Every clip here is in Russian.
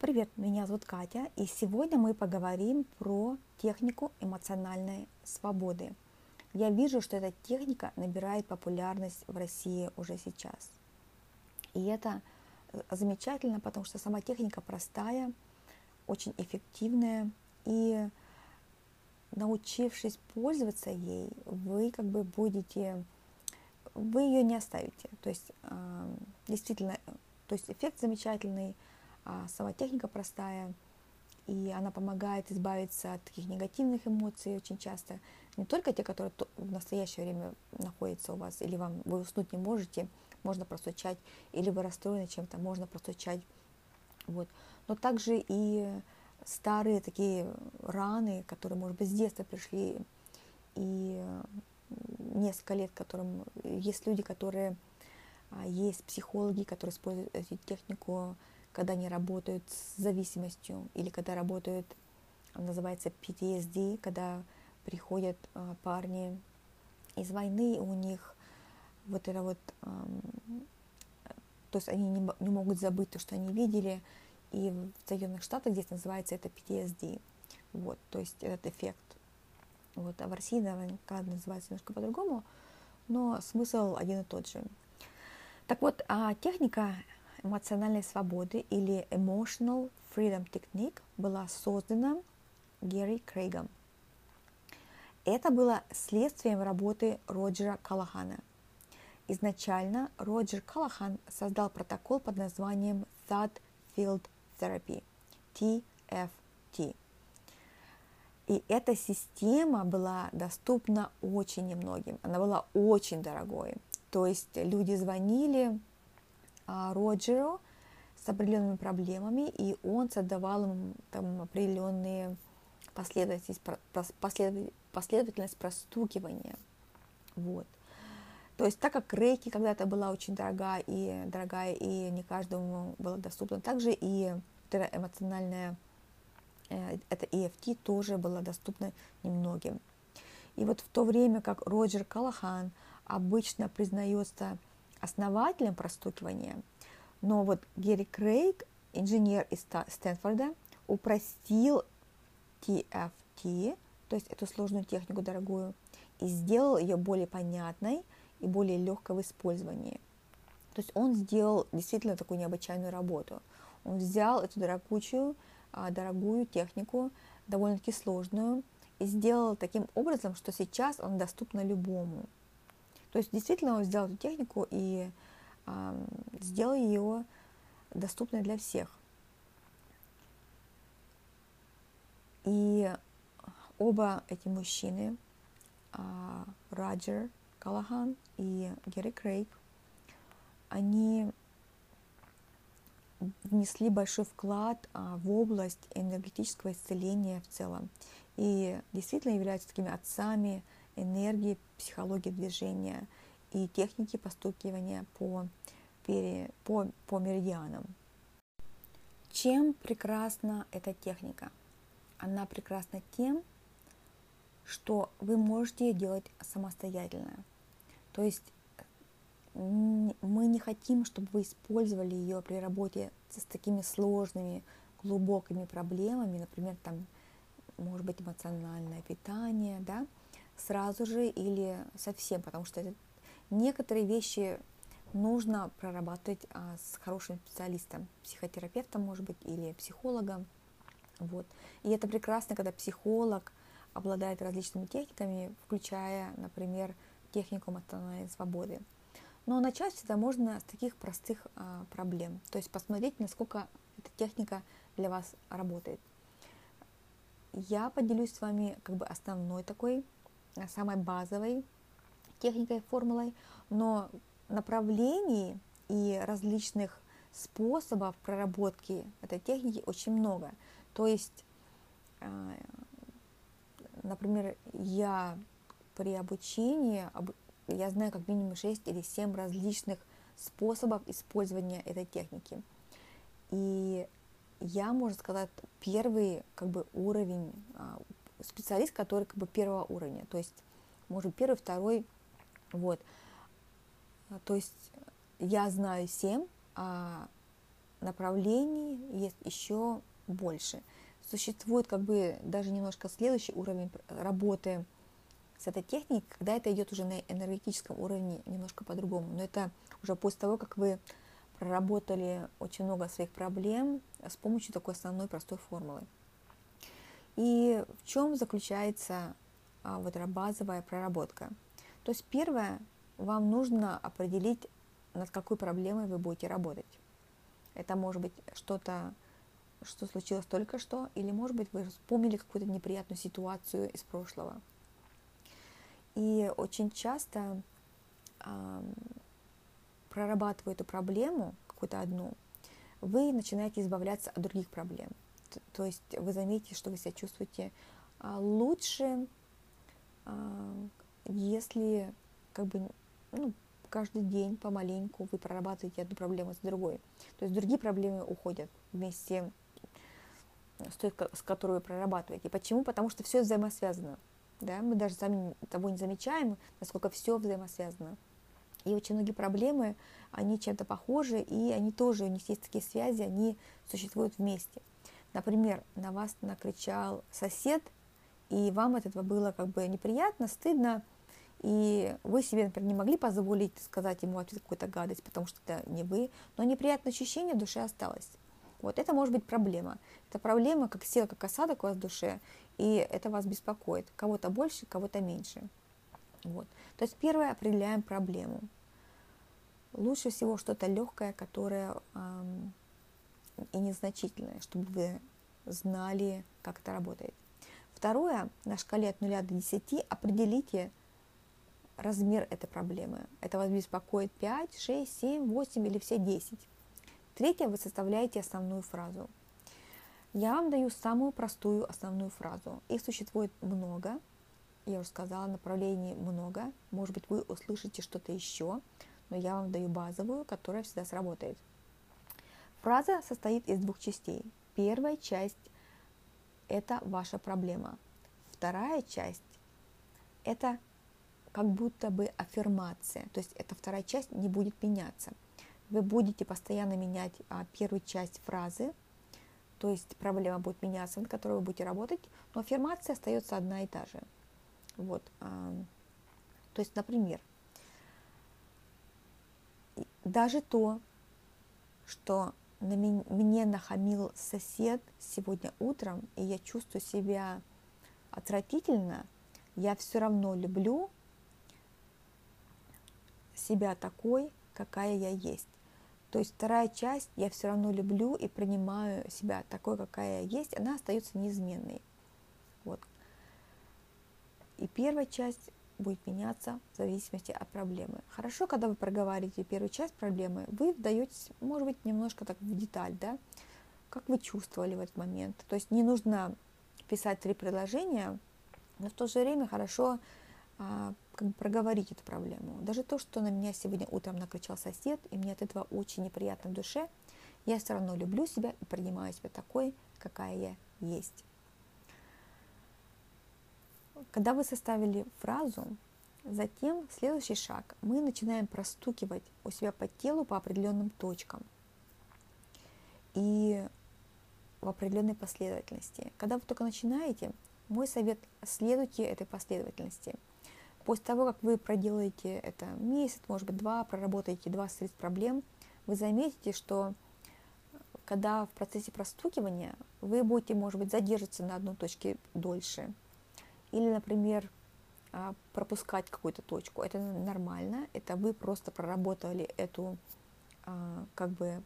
Привет, меня зовут Катя, и сегодня мы поговорим про технику эмоциональной свободы. Я вижу, что эта техника набирает популярность в России уже сейчас. И это э, замечательно, потому что сама техника простая, очень эффективная, и научившись пользоваться ей, вы как бы будете, вы ее не оставите. То есть э, действительно, то есть эффект замечательный – сама техника простая, и она помогает избавиться от таких негативных эмоций очень часто. Не только те, которые в настоящее время находятся у вас, или вам вы уснуть не можете, можно простучать, или вы расстроены чем-то, можно простучать. Вот. Но также и старые такие раны, которые, может быть, с детства пришли, и несколько лет, которым есть люди, которые а, есть психологи, которые используют эту технику когда они работают с зависимостью или когда работают, называется PTSD, когда приходят э, парни из войны, у них вот это вот, э, то есть они не, не могут забыть то, что они видели, и в Соединенных Штатах здесь называется это PTSD, вот, то есть этот эффект. Вот, а в России наверняка называется немножко по-другому, но смысл один и тот же. Так вот, а техника эмоциональной свободы или Emotional Freedom Technique была создана Герри Крейгом. Это было следствием работы Роджера Калахана. Изначально Роджер Калахан создал протокол под названием Thought Field Therapy, TFT. И эта система была доступна очень немногим. Она была очень дорогой. То есть люди звонили, Роджеру с определенными проблемами, и он создавал им там определенные последовательность, последовательность простукивания. Вот. То есть так как рейки когда-то была очень дорогая и дорогая, и не каждому было доступно, также и эмоциональная, э, это EFT тоже было доступно немногим. И вот в то время как Роджер Калахан обычно признается основателем простукивания, но вот Герри Крейг, инженер из Стэнфорда, упростил TFT, то есть эту сложную технику дорогую, и сделал ее более понятной и более легкой в использовании. То есть он сделал действительно такую необычайную работу. Он взял эту дорогучую, а, дорогую технику, довольно-таки сложную, и сделал таким образом, что сейчас он доступна любому. То есть действительно он сделал эту технику и э, сделал ее доступной для всех. И оба эти мужчины, э, Роджер Калахан и Герри Крейг, они внесли большой вклад а, в область энергетического исцеления в целом и действительно являются такими отцами энергии, психологии движения и техники постукивания по, пере, по, по меридианам. Чем прекрасна эта техника? Она прекрасна тем, что вы можете делать самостоятельно. То есть мы не хотим, чтобы вы использовали ее при работе с такими сложными, глубокими проблемами, например, там, может быть, эмоциональное питание, да, сразу же или совсем, потому что это, некоторые вещи нужно прорабатывать а, с хорошим специалистом, психотерапевтом, может быть, или психологом. Вот. И это прекрасно, когда психолог обладает различными техниками, включая, например, технику эмоциональной свободы. Но начать всегда можно с таких простых а, проблем, то есть посмотреть, насколько эта техника для вас работает. Я поделюсь с вами как бы основной такой самой базовой техникой, формулой, но направлений и различных способов проработки этой техники очень много. То есть, э, например, я при обучении, я знаю как минимум 6 или 7 различных способов использования этой техники. И я, можно сказать, первый как бы, уровень а, специалист, который как бы первого уровня, то есть, может, первый, второй, вот. То есть я знаю 7, а направлений есть еще больше. Существует как бы даже немножко следующий уровень работы с этой техникой, когда это идет уже на энергетическом уровне немножко по-другому. Но это уже после того, как вы проработали очень много своих проблем с помощью такой основной простой формулы. И в чем заключается а, вот эта базовая проработка? То есть первое, вам нужно определить, над какой проблемой вы будете работать. Это может быть что-то, что случилось только что, или может быть вы вспомнили какую-то неприятную ситуацию из прошлого. И очень часто э, прорабатывая эту проблему, какую-то одну, вы начинаете избавляться от других проблем. То есть вы заметите, что вы себя чувствуете а, лучше, а, если как бы ну, каждый день помаленьку вы прорабатываете одну проблему с другой. То есть другие проблемы уходят вместе с той, с которой вы прорабатываете. Почему? Потому что все взаимосвязано. Да? Мы даже сами того не замечаем, насколько все взаимосвязано. И очень многие проблемы, они чем-то похожи, и они тоже, у них есть такие связи, они существуют вместе. Например, на вас накричал сосед, и вам от этого было как бы неприятно, стыдно, и вы себе, например, не могли позволить сказать ему ответ какую-то гадость, потому что это не вы, но неприятное ощущение в душе осталось. Вот это может быть проблема. Это проблема, как сила, как осадок у вас в душе, и это вас беспокоит. Кого-то больше, кого-то меньше. Вот. То есть первое определяем проблему. Лучше всего что-то легкое, которое эм, и незначительное, чтобы вы знали, как это работает. Второе, на шкале от 0 до 10 определите размер этой проблемы. Это вас беспокоит 5, 6, 7, 8 или все 10. Третье, вы составляете основную фразу. Я вам даю самую простую основную фразу. Их существует много. Я уже сказала, направлений много. Может быть, вы услышите что-то еще, но я вам даю базовую, которая всегда сработает. Фраза состоит из двух частей. Первая часть – это ваша проблема. Вторая часть – это как будто бы аффирмация. То есть эта вторая часть не будет меняться. Вы будете постоянно менять а, первую часть фразы, то есть проблема будет меняться, над которой вы будете работать, но аффирмация остается одна и та же. Вот. А, то есть, например, даже то, что на меня, мне нахамил сосед сегодня утром, и я чувствую себя отвратительно, я все равно люблю себя такой, какая я есть. То есть вторая часть, я все равно люблю и принимаю себя такой, какая я есть, она остается неизменной. Вот. И первая часть будет меняться в зависимости от проблемы. Хорошо, когда вы проговариваете первую часть проблемы, вы вдаетесь, может быть, немножко так в деталь, да, как вы чувствовали в этот момент. То есть не нужно писать три предложения, но в то же время хорошо а, как бы проговорить эту проблему. Даже то, что на меня сегодня утром накричал сосед, и мне от этого очень неприятно в душе, я все равно люблю себя и принимаю себя такой, какая я есть. Когда вы составили фразу, затем следующий шаг. Мы начинаем простукивать у себя по телу по определенным точкам и в определенной последовательности. Когда вы только начинаете, мой совет – следуйте этой последовательности. После того, как вы проделаете это месяц, может быть, два, проработаете 20-30 проблем, вы заметите, что когда в процессе простукивания вы будете, может быть, задерживаться на одной точке дольше – или, например, а, пропускать какую-то точку. Это нормально, это вы просто проработали эту, а, как бы,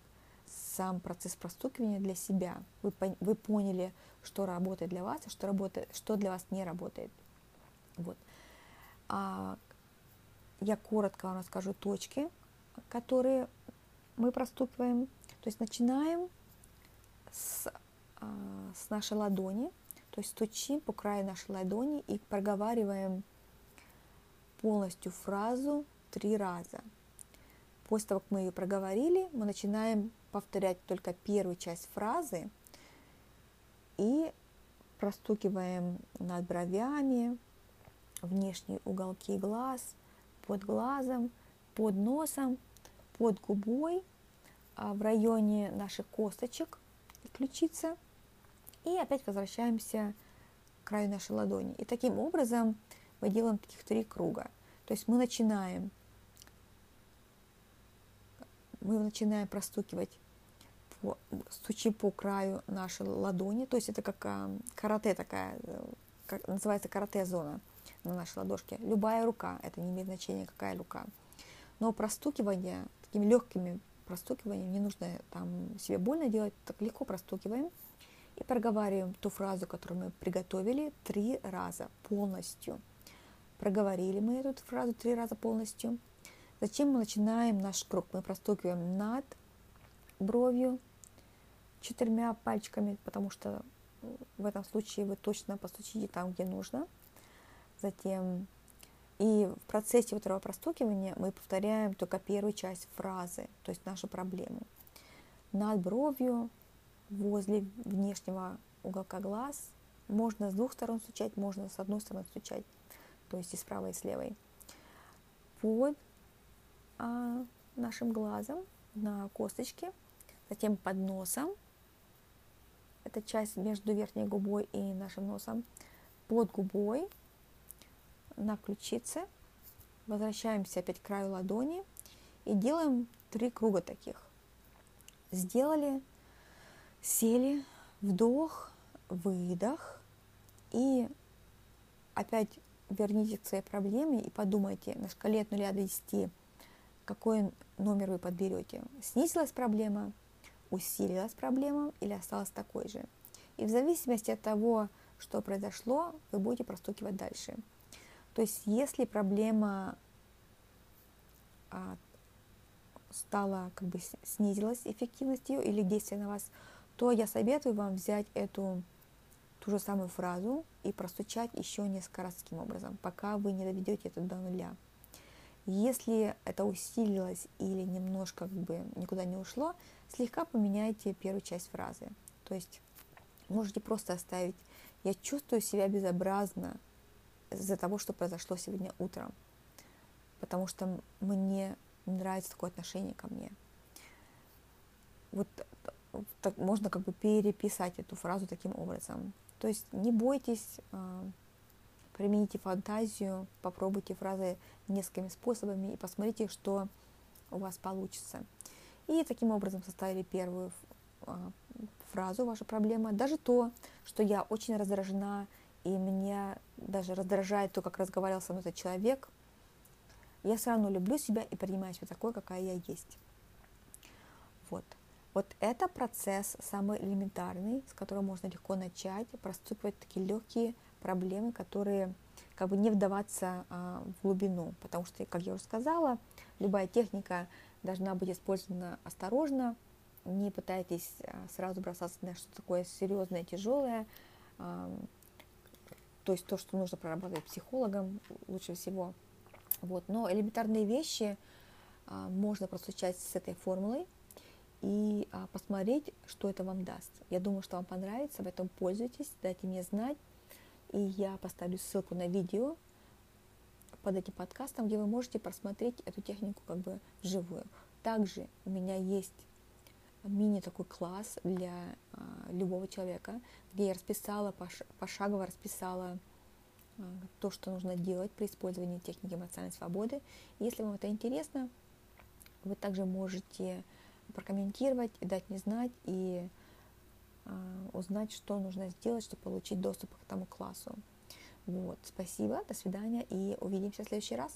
сам процесс простукивания для себя. Вы, вы поняли, что работает для вас, а что, работает, что для вас не работает. Вот. А я коротко вам расскажу точки, которые мы простукиваем. То есть начинаем с, с нашей ладони – то есть стучим по краю нашей ладони и проговариваем полностью фразу три раза. После того, как мы ее проговорили, мы начинаем повторять только первую часть фразы и простукиваем над бровями, внешние уголки глаз, под глазом, под носом, под губой, а, в районе наших косточек ключицы. И опять возвращаемся к краю нашей ладони. И таким образом мы делаем таких три круга. То есть мы начинаем, мы начинаем простукивать, по, стучи по краю нашей ладони. То есть это как а, карате такая, э, как, называется карате-зона на нашей ладошке. Любая рука, это не имеет значения, какая рука. Но простукивание такими легкими простукиванием, не нужно там себе больно делать, так легко простукиваем и проговариваем ту фразу, которую мы приготовили три раза полностью. Проговорили мы эту фразу три раза полностью. Затем мы начинаем наш круг. Мы простукиваем над бровью четырьмя пальчиками, потому что в этом случае вы точно постучите там, где нужно. Затем и в процессе этого простукивания мы повторяем только первую часть фразы, то есть нашу проблему. Над бровью, возле внешнего уголка глаз, можно с двух сторон стучать, можно с одной стороны стучать, то есть и с правой, и с левой. Под а, нашим глазом на косточке, затем под носом, это часть между верхней губой и нашим носом, под губой – на ключице, возвращаемся опять к краю ладони и делаем три круга таких. Сделали, сели, вдох, выдох и опять вернитесь к своей проблеме и подумайте на шкале от 0 до 10, какой номер вы подберете. Снизилась проблема, усилилась проблема или осталась такой же. И в зависимости от того, что произошло, вы будете простукивать дальше. То есть если проблема а, стала, как бы снизилась эффективность ее или действие на вас, то я советую вам взять эту ту же самую фразу и простучать еще несколько раз таким образом, пока вы не доведете это до нуля. Если это усилилось или немножко как бы никуда не ушло, слегка поменяйте первую часть фразы. То есть можете просто оставить «я чувствую себя безобразно», из-за того, что произошло сегодня утром, потому что мне не нравится такое отношение ко мне. Вот так можно как бы переписать эту фразу таким образом. То есть не бойтесь, а, примените фантазию, попробуйте фразы несколькими способами и посмотрите, что у вас получится. И таким образом составили первую а, фразу ваша проблема. Даже то, что я очень раздражена и меня даже раздражает то, как разговаривал со мной этот человек, я все равно люблю себя и принимаю себя такой, какая я есть. Вот. Вот это процесс самый элементарный, с которого можно легко начать, проступать такие легкие проблемы, которые как бы не вдаваться а, в глубину, потому что, как я уже сказала, любая техника должна быть использована осторожно, не пытайтесь а, сразу бросаться на что-то такое серьезное, тяжелое, а, то есть то, что нужно прорабатывать психологом лучше всего. Вот. Но элементарные вещи а, можно простучать с этой формулой и а, посмотреть, что это вам даст. Я думаю, что вам понравится, в этом пользуйтесь, дайте мне знать. И я поставлю ссылку на видео под этим подкастом, где вы можете просмотреть эту технику как бы вживую. Также у меня есть мини такой класс для а, любого человека, где я расписала, пош, пошагово расписала а, то, что нужно делать при использовании техники эмоциональной свободы. Если вам это интересно, вы также можете прокомментировать, дать мне знать и а, узнать, что нужно сделать, чтобы получить доступ к этому классу. Вот, спасибо, до свидания и увидимся в следующий раз.